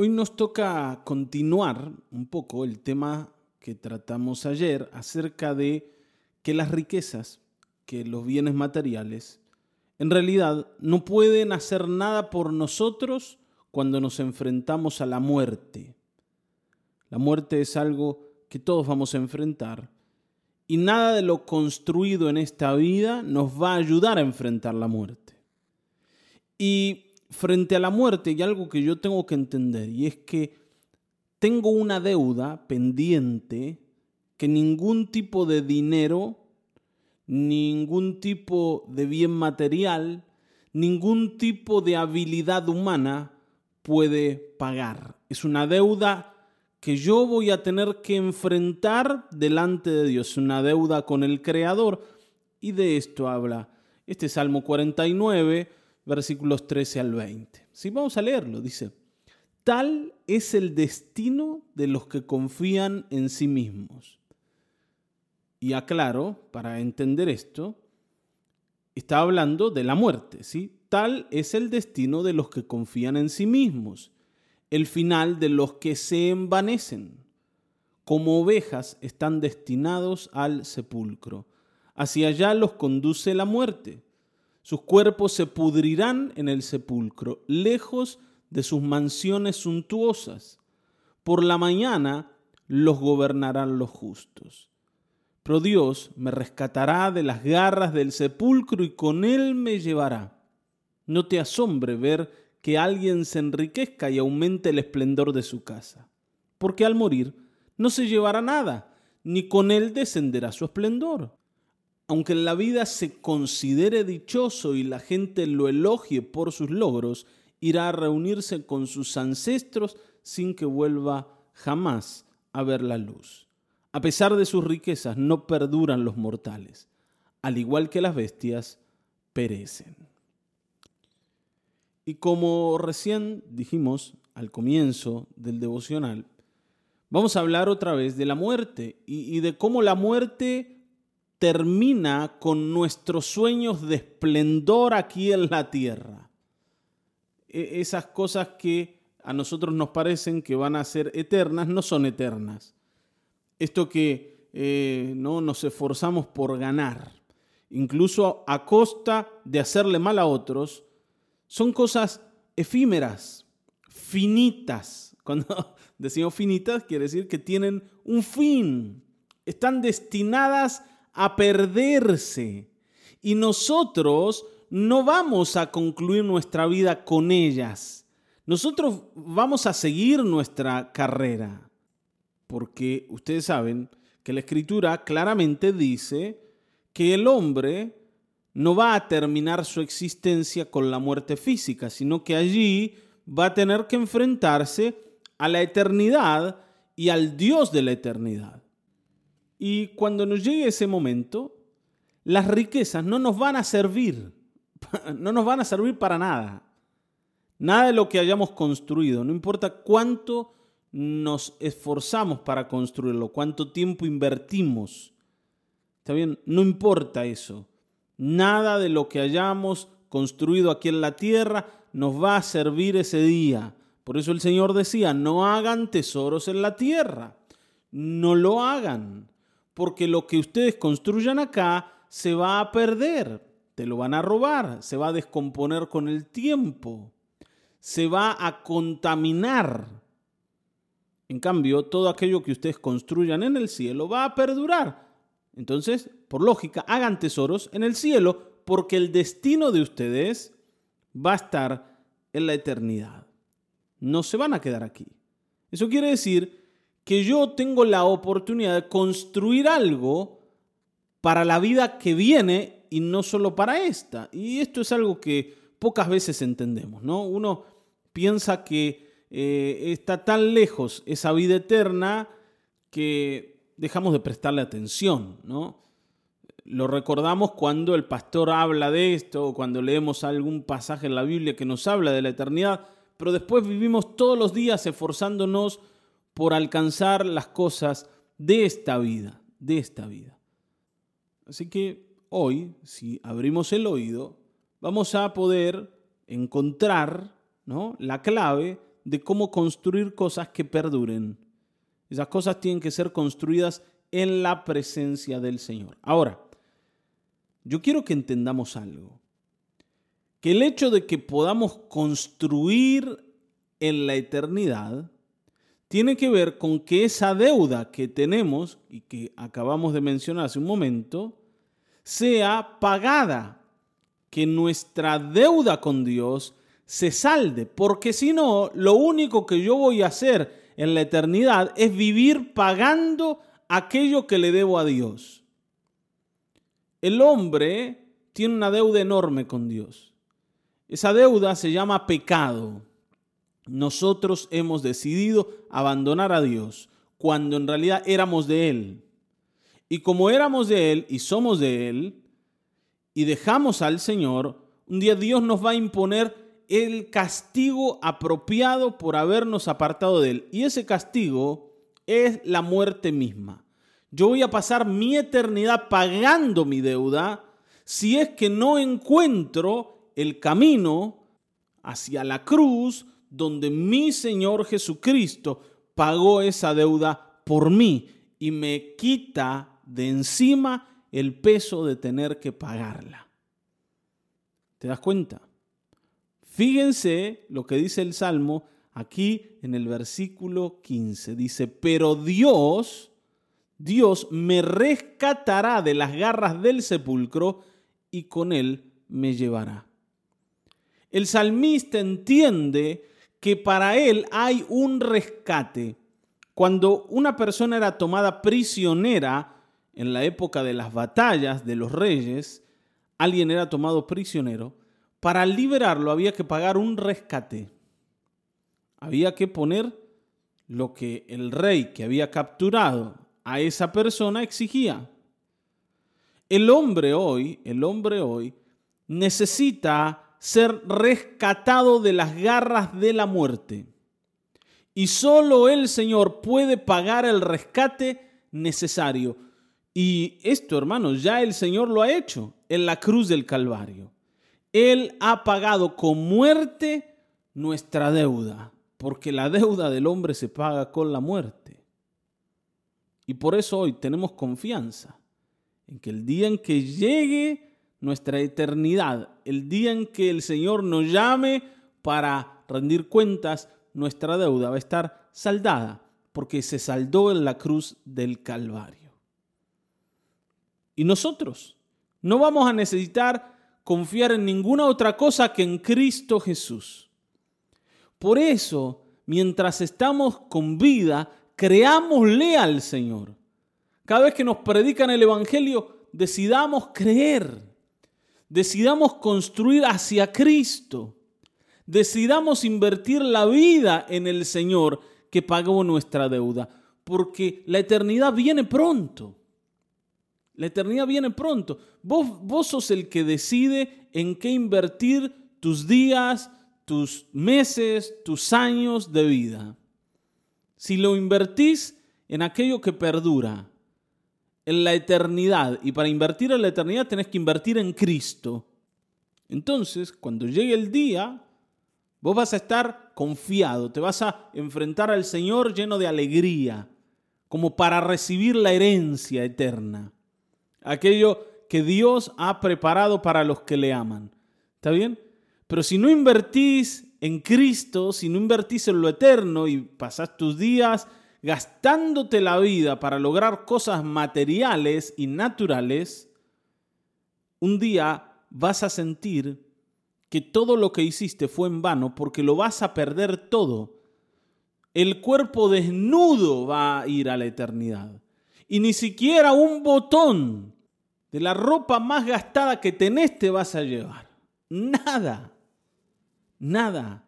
Hoy nos toca continuar un poco el tema que tratamos ayer acerca de que las riquezas, que los bienes materiales, en realidad no pueden hacer nada por nosotros cuando nos enfrentamos a la muerte. La muerte es algo que todos vamos a enfrentar y nada de lo construido en esta vida nos va a ayudar a enfrentar la muerte. Y frente a la muerte hay algo que yo tengo que entender y es que tengo una deuda pendiente que ningún tipo de dinero, ningún tipo de bien material, ningún tipo de habilidad humana puede pagar. Es una deuda que yo voy a tener que enfrentar delante de Dios, una deuda con el Creador. Y de esto habla este Salmo 49, versículos 13 al 20. Si vamos a leerlo, dice, tal es el destino de los que confían en sí mismos. Y aclaro, para entender esto, está hablando de la muerte, ¿sí? Tal es el destino de los que confían en sí mismos, el final de los que se envanecen. Como ovejas están destinados al sepulcro. Hacia allá los conduce la muerte sus cuerpos se pudrirán en el sepulcro, lejos de sus mansiones suntuosas. Por la mañana los gobernarán los justos. Pero Dios me rescatará de las garras del sepulcro y con él me llevará. No te asombre ver que alguien se enriquezca y aumente el esplendor de su casa, porque al morir no se llevará nada, ni con él descenderá su esplendor aunque en la vida se considere dichoso y la gente lo elogie por sus logros, irá a reunirse con sus ancestros sin que vuelva jamás a ver la luz. A pesar de sus riquezas, no perduran los mortales. Al igual que las bestias, perecen. Y como recién dijimos al comienzo del devocional, vamos a hablar otra vez de la muerte y, y de cómo la muerte termina con nuestros sueños de esplendor aquí en la tierra. E, esas cosas que a nosotros nos parecen que van a ser eternas, no son eternas. Esto que eh, no nos esforzamos por ganar, incluso a costa de hacerle mal a otros, son cosas efímeras, finitas. Cuando decimos finitas, quiere decir que tienen un fin, están destinadas a perderse. Y nosotros no vamos a concluir nuestra vida con ellas. Nosotros vamos a seguir nuestra carrera. Porque ustedes saben que la escritura claramente dice que el hombre no va a terminar su existencia con la muerte física, sino que allí va a tener que enfrentarse a la eternidad y al Dios de la eternidad. Y cuando nos llegue ese momento, las riquezas no nos van a servir, no nos van a servir para nada. Nada de lo que hayamos construido, no importa cuánto nos esforzamos para construirlo, cuánto tiempo invertimos. ¿Está bien? No importa eso. Nada de lo que hayamos construido aquí en la tierra nos va a servir ese día. Por eso el Señor decía, no hagan tesoros en la tierra. No lo hagan porque lo que ustedes construyan acá se va a perder, te lo van a robar, se va a descomponer con el tiempo, se va a contaminar. En cambio, todo aquello que ustedes construyan en el cielo va a perdurar. Entonces, por lógica, hagan tesoros en el cielo porque el destino de ustedes va a estar en la eternidad. No se van a quedar aquí. Eso quiere decir que yo tengo la oportunidad de construir algo para la vida que viene y no solo para esta. Y esto es algo que pocas veces entendemos, ¿no? Uno piensa que eh, está tan lejos esa vida eterna que dejamos de prestarle atención, ¿no? Lo recordamos cuando el pastor habla de esto o cuando leemos algún pasaje en la Biblia que nos habla de la eternidad, pero después vivimos todos los días esforzándonos por alcanzar las cosas de esta vida, de esta vida. Así que hoy, si abrimos el oído, vamos a poder encontrar ¿no? la clave de cómo construir cosas que perduren. Esas cosas tienen que ser construidas en la presencia del Señor. Ahora, yo quiero que entendamos algo. Que el hecho de que podamos construir en la eternidad tiene que ver con que esa deuda que tenemos y que acabamos de mencionar hace un momento, sea pagada, que nuestra deuda con Dios se salde, porque si no, lo único que yo voy a hacer en la eternidad es vivir pagando aquello que le debo a Dios. El hombre tiene una deuda enorme con Dios. Esa deuda se llama pecado. Nosotros hemos decidido abandonar a Dios cuando en realidad éramos de Él. Y como éramos de Él y somos de Él, y dejamos al Señor, un día Dios nos va a imponer el castigo apropiado por habernos apartado de Él. Y ese castigo es la muerte misma. Yo voy a pasar mi eternidad pagando mi deuda si es que no encuentro el camino hacia la cruz donde mi Señor Jesucristo pagó esa deuda por mí y me quita de encima el peso de tener que pagarla. ¿Te das cuenta? Fíjense lo que dice el Salmo aquí en el versículo 15. Dice, pero Dios, Dios me rescatará de las garras del sepulcro y con él me llevará. El salmista entiende que para él hay un rescate cuando una persona era tomada prisionera en la época de las batallas de los reyes, alguien era tomado prisionero, para liberarlo había que pagar un rescate. Había que poner lo que el rey que había capturado a esa persona exigía. El hombre hoy, el hombre hoy necesita ser rescatado de las garras de la muerte. Y solo el Señor puede pagar el rescate necesario. Y esto, hermanos, ya el Señor lo ha hecho en la cruz del Calvario. Él ha pagado con muerte nuestra deuda, porque la deuda del hombre se paga con la muerte. Y por eso hoy tenemos confianza en que el día en que llegue nuestra eternidad, el día en que el Señor nos llame para rendir cuentas, nuestra deuda va a estar saldada porque se saldó en la cruz del Calvario. Y nosotros no vamos a necesitar confiar en ninguna otra cosa que en Cristo Jesús. Por eso, mientras estamos con vida, creámosle al Señor. Cada vez que nos predican el Evangelio, decidamos creer, decidamos construir hacia Cristo decidamos invertir la vida en el Señor que pagó nuestra deuda, porque la eternidad viene pronto. La eternidad viene pronto. Vos, sos el que decide en qué invertir tus días, tus meses, tus años de vida. Si lo invertís en aquello que perdura, en la eternidad, y para invertir en la eternidad tenés que invertir en Cristo. Entonces, cuando llegue el día, Vos vas a estar confiado, te vas a enfrentar al Señor lleno de alegría, como para recibir la herencia eterna, aquello que Dios ha preparado para los que le aman. ¿Está bien? Pero si no invertís en Cristo, si no invertís en lo eterno y pasás tus días gastándote la vida para lograr cosas materiales y naturales, un día vas a sentir que todo lo que hiciste fue en vano porque lo vas a perder todo. El cuerpo desnudo va a ir a la eternidad. Y ni siquiera un botón de la ropa más gastada que tenés te vas a llevar. Nada. Nada.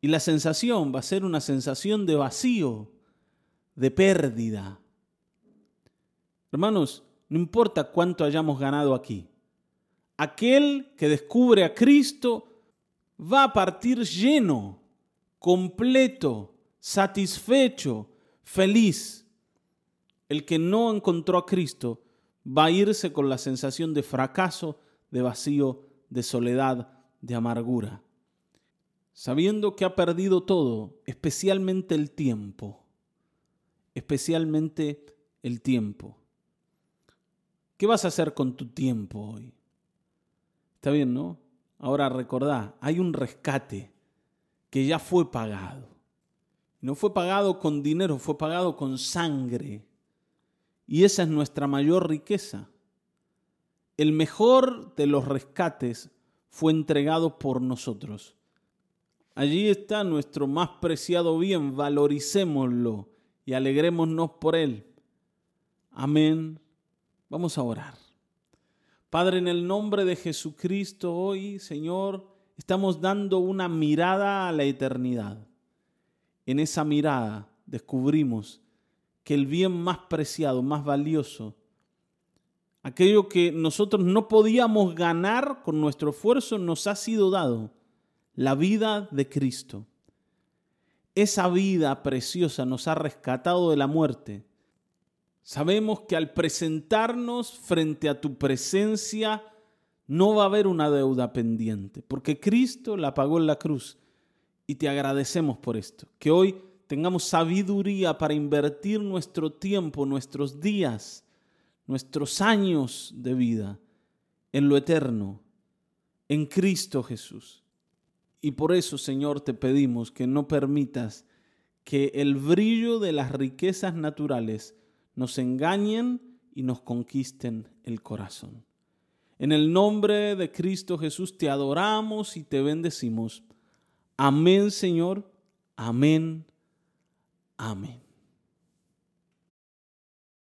Y la sensación va a ser una sensación de vacío, de pérdida. Hermanos, no importa cuánto hayamos ganado aquí aquel que descubre a Cristo va a partir lleno, completo, satisfecho, feliz. El que no encontró a Cristo va a irse con la sensación de fracaso, de vacío, de soledad, de amargura. sabiendo que ha perdido todo, especialmente el tiempo, especialmente el tiempo. ¿Qué vas a hacer con tu tiempo hoy? Está bien, ¿no? Ahora recordá, hay un rescate que ya fue pagado. No fue pagado con dinero, fue pagado con sangre. Y esa es nuestra mayor riqueza. El mejor de los rescates fue entregado por nosotros. Allí está nuestro más preciado bien, valoricémoslo y alegrémonos por él. Amén. Vamos a orar. Padre, en el nombre de Jesucristo hoy, Señor, estamos dando una mirada a la eternidad. En esa mirada descubrimos que el bien más preciado, más valioso, aquello que nosotros no podíamos ganar con nuestro esfuerzo, nos ha sido dado, la vida de Cristo. Esa vida preciosa nos ha rescatado de la muerte. Sabemos que al presentarnos frente a tu presencia no va a haber una deuda pendiente, porque Cristo la pagó en la cruz. Y te agradecemos por esto, que hoy tengamos sabiduría para invertir nuestro tiempo, nuestros días, nuestros años de vida en lo eterno, en Cristo Jesús. Y por eso, Señor, te pedimos que no permitas que el brillo de las riquezas naturales nos engañen y nos conquisten el corazón. En el nombre de Cristo Jesús te adoramos y te bendecimos. Amén, Señor. Amén. Amén.